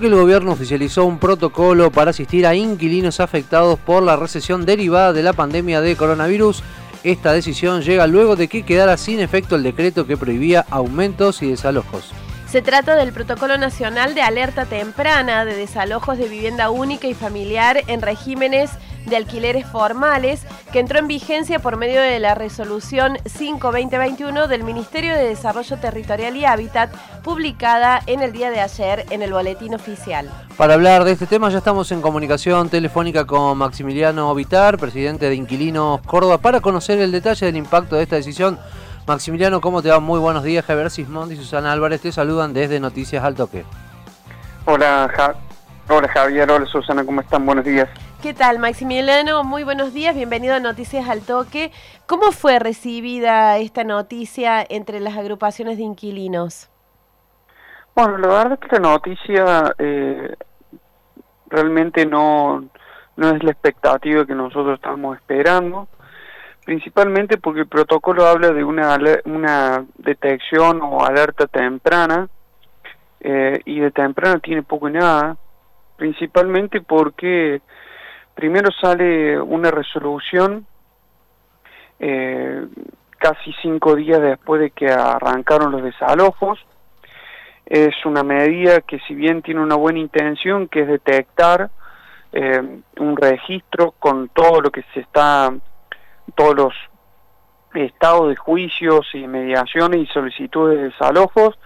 El gobierno oficializó un protocolo para asistir a inquilinos afectados por la recesión derivada de la pandemia de coronavirus. Esta decisión llega luego de que quedara sin efecto el decreto que prohibía aumentos y desalojos. Se trata del Protocolo Nacional de Alerta Temprana de Desalojos de Vivienda Única y Familiar en regímenes de alquileres formales que entró en vigencia por medio de la resolución 5-2021 del Ministerio de Desarrollo Territorial y Hábitat publicada en el día de ayer en el Boletín Oficial. Para hablar de este tema ya estamos en comunicación telefónica con Maximiliano Vitar, presidente de Inquilinos Córdoba, para conocer el detalle del impacto de esta decisión. Maximiliano, ¿cómo te va? Muy buenos días. Javier Sismondi y Susana Álvarez te saludan desde Noticias al Toque. Hola, hola Javier, hola Susana, ¿cómo están? Buenos días. ¿Qué tal, Maximiliano? Muy buenos días, bienvenido a Noticias al Toque. ¿Cómo fue recibida esta noticia entre las agrupaciones de inquilinos? Bueno, la verdad es que la noticia eh, realmente no, no es la expectativa que nosotros estamos esperando, principalmente porque el protocolo habla de una, una detección o alerta temprana, eh, y de temprana tiene poco y nada, principalmente porque Primero sale una resolución eh, casi cinco días después de que arrancaron los desalojos. Es una medida que si bien tiene una buena intención, que es detectar eh, un registro con todo lo que se está, todos los estados de juicios y mediaciones y solicitudes de desalojos,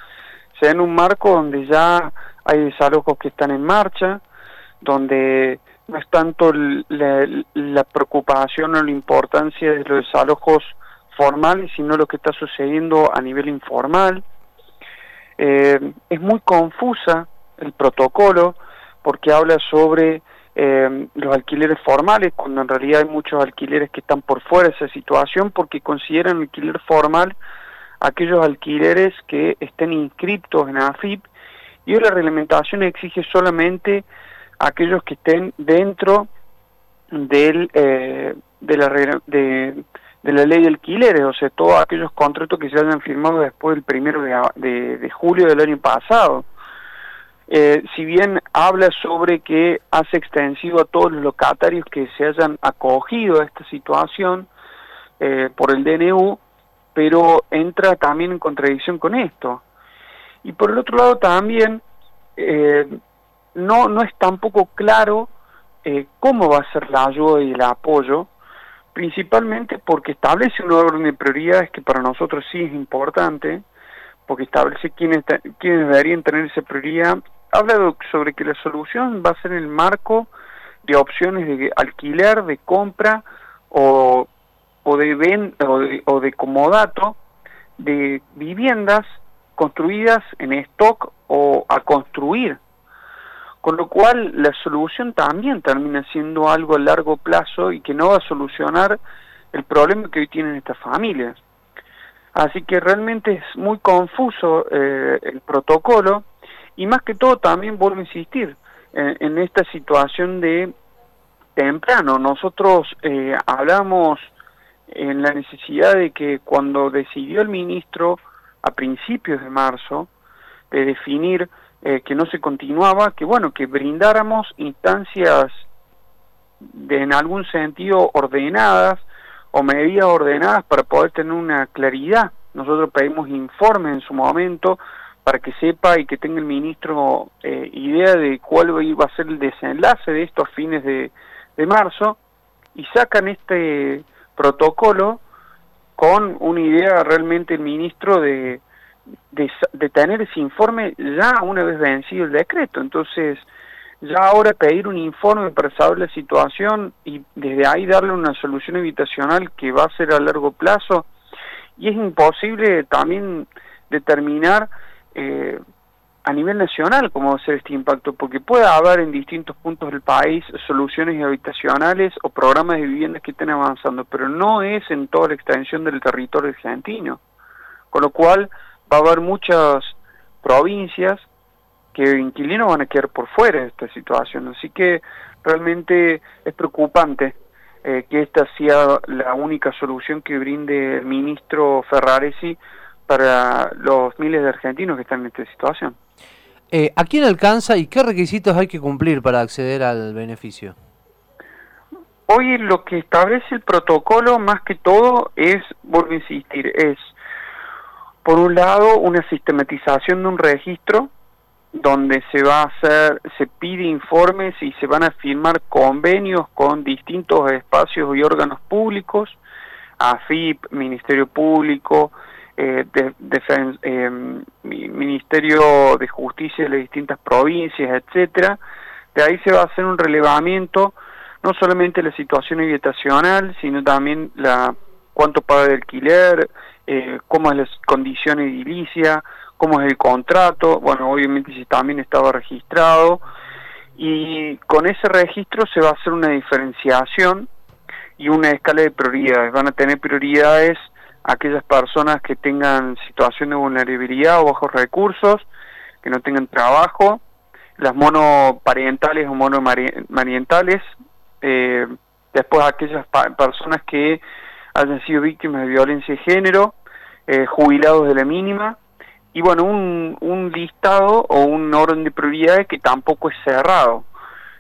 se da en un marco donde ya hay desalojos que están en marcha, donde no es tanto la, preocupación o la importancia de los desalojos formales, sino lo que está sucediendo a nivel informal. Eh, es muy confusa el protocolo porque habla sobre eh, los alquileres formales, cuando en realidad hay muchos alquileres que están por fuera de esa situación porque consideran alquiler formal aquellos alquileres que estén inscritos en AFIP y la reglamentación exige solamente aquellos que estén dentro del, eh, de, la, de, la ley de alquileres, o sea, todos aquellos contratos que se hayan firmado después del primero de, de, julio del año pasado. Eh, si bien habla sobre que hace extensivo a todos los locatarios que se hayan acogido a esta situación eh, por el DNU, pero entra también en contradicción con esto. Y por el otro lado también eh, no, no es tampoco claro eh, cómo va a ser la ayuda y el apoyo, principalmente porque establece un orden de prioridades que para nosotros sí es importante, porque establece quiénes, quiénes deberían tener esa prioridad. Habla sobre que la solución va a ser el marco de opciones de alquiler, de compra o, o, de, ven, o, de, o de comodato de viviendas construidas en stock o a construir con lo cual la solución también termina siendo algo a largo plazo y que no va a solucionar el problema que hoy tienen estas familias. Así que realmente es muy confuso eh, el protocolo y más que todo también vuelvo a insistir en, esta situación de temprano. Nosotros eh, hablamos en la necesidad de que cuando decidió el ministro a principios de marzo de definir eh, que no se continuaba, que bueno, que brindáramos instancias de en algún sentido ordenadas o medidas ordenadas para poder tener una claridad. Nosotros pedimos informe en su momento para que sepa y que tenga el ministro eh, idea de cuál iba a ser el desenlace de estos fines de, de marzo y sacan este protocolo con una idea realmente el ministro de de, tener ese informe ya una vez vencido el decreto. Entonces, ya ahora pedir un informe para saber la situación y desde ahí darle una solución habitacional que va a ser a largo plazo, y es imposible también determinar eh, a nivel nacional cómo va a ser este impacto, porque puede haber en distintos puntos del país soluciones habitacionales o programas de viviendas que estén avanzando, pero no es en toda la extensión del territorio argentino. Con lo cual, va a haber muchas provincias que inquilinos van a quedar por fuera de esta situación. Así que realmente es preocupante eh, que esta sea la única solución que brinde el ministro Ferraresi para los miles de argentinos que están en esta situación. Eh, ¿A quién alcanza y qué requisitos hay que cumplir para acceder al beneficio? Hoy lo que establece el protocolo más que todo es, vuelvo a insistir, es por un lado una sistematización de un registro donde se va a hacer, se pide informes y se van a firmar convenios con distintos espacios y órganos públicos, AFIP, Ministerio Público, eh, eh, Ministerio de Justicia de las distintas provincias, etcétera. De ahí se va a hacer un relevamiento no solamente la situación habitacional, sino también la cuánto paga de alquiler, eh, cómo es la condición edilicia, cómo es el contrato, bueno, obviamente si también estaba registrado, y con ese registro se va a hacer una diferenciación y una escala de prioridades. Van a tener prioridades aquellas personas que tengan situación de vulnerabilidad o bajos recursos, que no tengan trabajo, las monoparentales o monomarientales, eh, después aquellas personas que hayan sido víctimas de violencia de género, eh, jubilados de la mínima, y bueno, un, un listado o un orden de prioridades que tampoco es cerrado.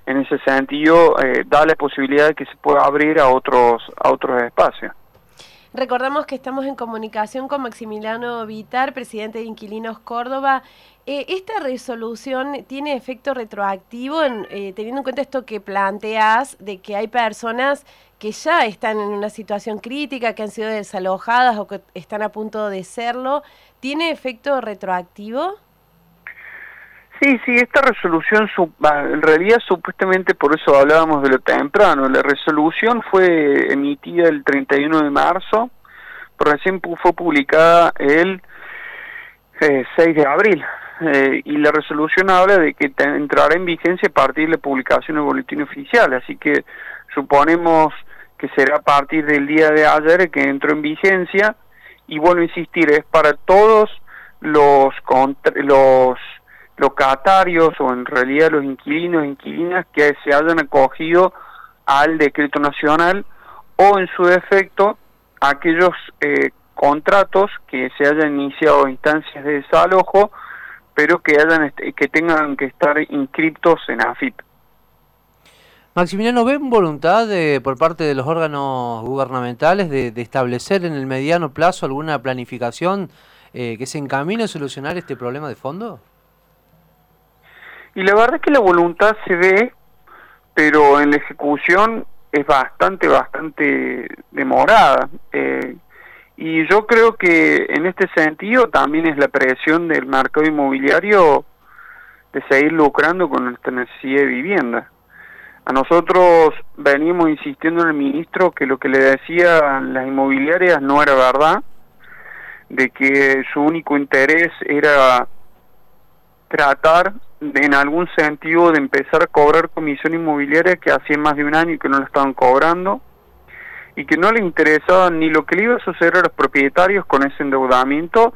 En ese sentido, eh, da la posibilidad de que se pueda abrir a otros, a otros espacios. Recordamos que estamos en comunicación con Maximiliano Vitar, presidente de Inquilinos Córdoba. Eh, ¿Esta resolución tiene efecto retroactivo en, eh, teniendo en cuenta esto que planteas de que hay personas que ya están en una situación crítica, que han sido desalojadas o que están a punto de serlo? ¿Tiene efecto retroactivo? Sí, sí, esta resolución, en realidad supuestamente por eso hablábamos de lo temprano, la resolución fue emitida el 31 de marzo, pero recién fue publicada el 6 eh, de abril, eh, y la resolución habla de que entrará en vigencia a partir de la publicación del boletín oficial, así que suponemos que será a partir del día de ayer que entró en vigencia, y vuelvo a insistir, es para todos los, los locatarios o en realidad los inquilinos e inquilinas que se hayan acogido al decreto nacional o en su defecto aquellos eh, contratos que se hayan iniciado instancias de desalojo pero que hayan que tengan que estar inscritos en AFIP. Maximiliano, ¿ven voluntad de, por parte de los órganos gubernamentales de, establecer en el mediano plazo alguna planificación eh, que se encamine a solucionar este problema de fondo? Y la verdad es que la voluntad se ve, pero en la ejecución es bastante, bastante demorada. Eh, y yo creo que en este sentido también es la presión del mercado inmobiliario de seguir lucrando con nuestra necesidad de vivienda. A nosotros venimos insistiendo en el ministro que lo que le decían las inmobiliarias no era verdad, de que su único interés era tratar en algún sentido de empezar a cobrar comisión inmobiliaria que hacía más de un año que no la estaban cobrando y que no le interesaba ni lo que le iba a suceder a los propietarios con ese endeudamiento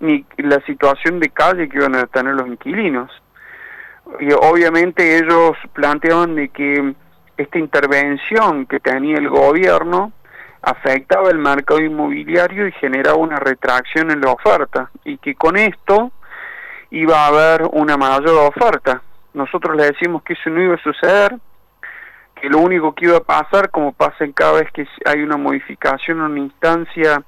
ni la situación de calle que iban a tener los inquilinos. Y obviamente ellos planteaban de que esta intervención que tenía el gobierno afectaba el mercado inmobiliario y generaba una retracción en la oferta y que con esto iba a haber una mayor oferta. Nosotros le decimos que eso no iba a suceder, que lo único que iba a pasar, como pasa en cada vez que hay una modificación una instancia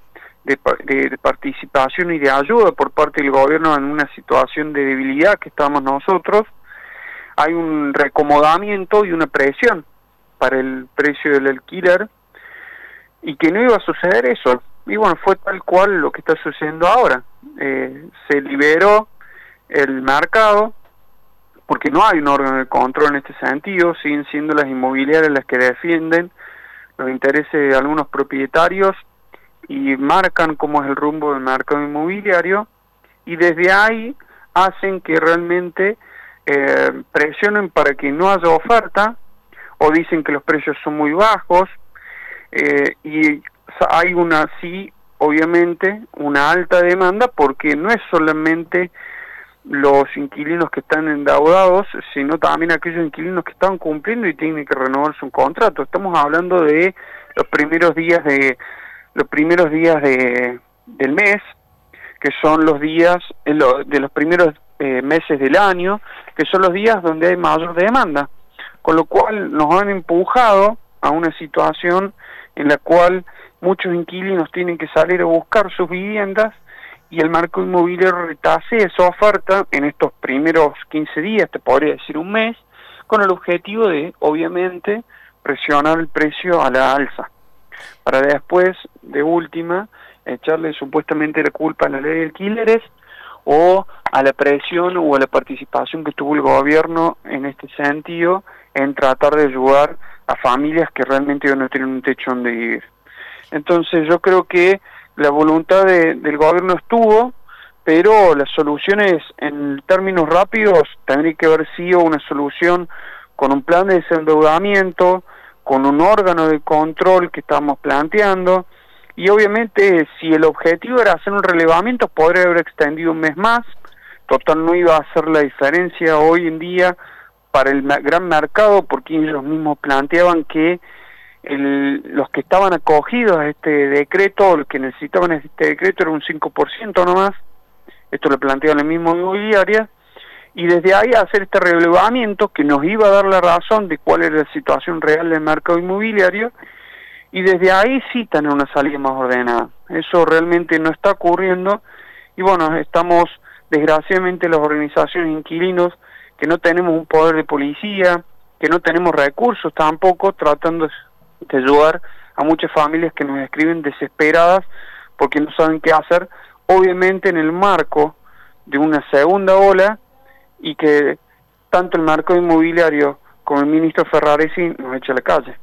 de, de, participación y de ayuda por parte del gobierno en una situación de debilidad que estamos nosotros, hay un recomodamiento y una presión para el precio del alquiler y que no iba a suceder eso. Y bueno, fue tal cual lo que está sucediendo ahora. Eh, se liberó el mercado, porque no hay un órgano de control en este sentido, siguen siendo las inmobiliarias las que defienden los intereses de algunos propietarios y marcan cómo es el rumbo del mercado inmobiliario y desde ahí hacen que realmente eh, presionen para que no haya oferta o dicen que los precios son muy bajos eh, y hay una sí obviamente una alta demanda porque no es solamente los inquilinos que están endeudados, sino también aquellos inquilinos que están cumpliendo y tienen que renovar su contrato. Estamos hablando de los primeros días de los primeros días de, del mes, que son los días de los primeros eh, meses del año, que son los días donde hay mayor demanda, con lo cual nos han empujado a una situación en la cual muchos inquilinos tienen que salir a buscar sus viviendas y el marco inmobiliario retase esa oferta en estos primeros 15 días, te podría decir un mes, con el objetivo de, obviamente, presionar el precio a la alza, para después, de última, echarle supuestamente la culpa a la ley de alquileres o a la presión o a la participación que tuvo el gobierno en este sentido en tratar de ayudar a familias que realmente no tienen un techo donde vivir. Entonces yo creo que la voluntad del gobierno estuvo, pero las soluciones en términos rápidos tendría que haber sido una solución con un plan de desendeudamiento, con un órgano de control que estamos planteando, y obviamente si el objetivo era hacer un relevamiento, podría haber extendido un mes más, total no iba a hacer la diferencia hoy en día para el gran mercado, porque ellos mismos planteaban que los que estaban acogidos a este decreto, los que necesitaban este decreto era un 5% nomás, esto lo planteó el mismo inmobiliaria, y desde ahí hacer este relevamiento que nos iba a dar la razón de cuál era la situación real del mercado inmobiliario, y desde ahí sí tener una salida más ordenada. Eso realmente no está ocurriendo, y bueno, estamos desgraciadamente las organizaciones inquilinos que no tenemos un poder de policía, que no tenemos recursos tampoco, tratando de ayudar a muchas familias que nos escriben desesperadas porque no saben qué hacer, obviamente en el marco de una segunda ola y que tanto el marco inmobiliario como el ministro Ferraresi nos echa a la calle.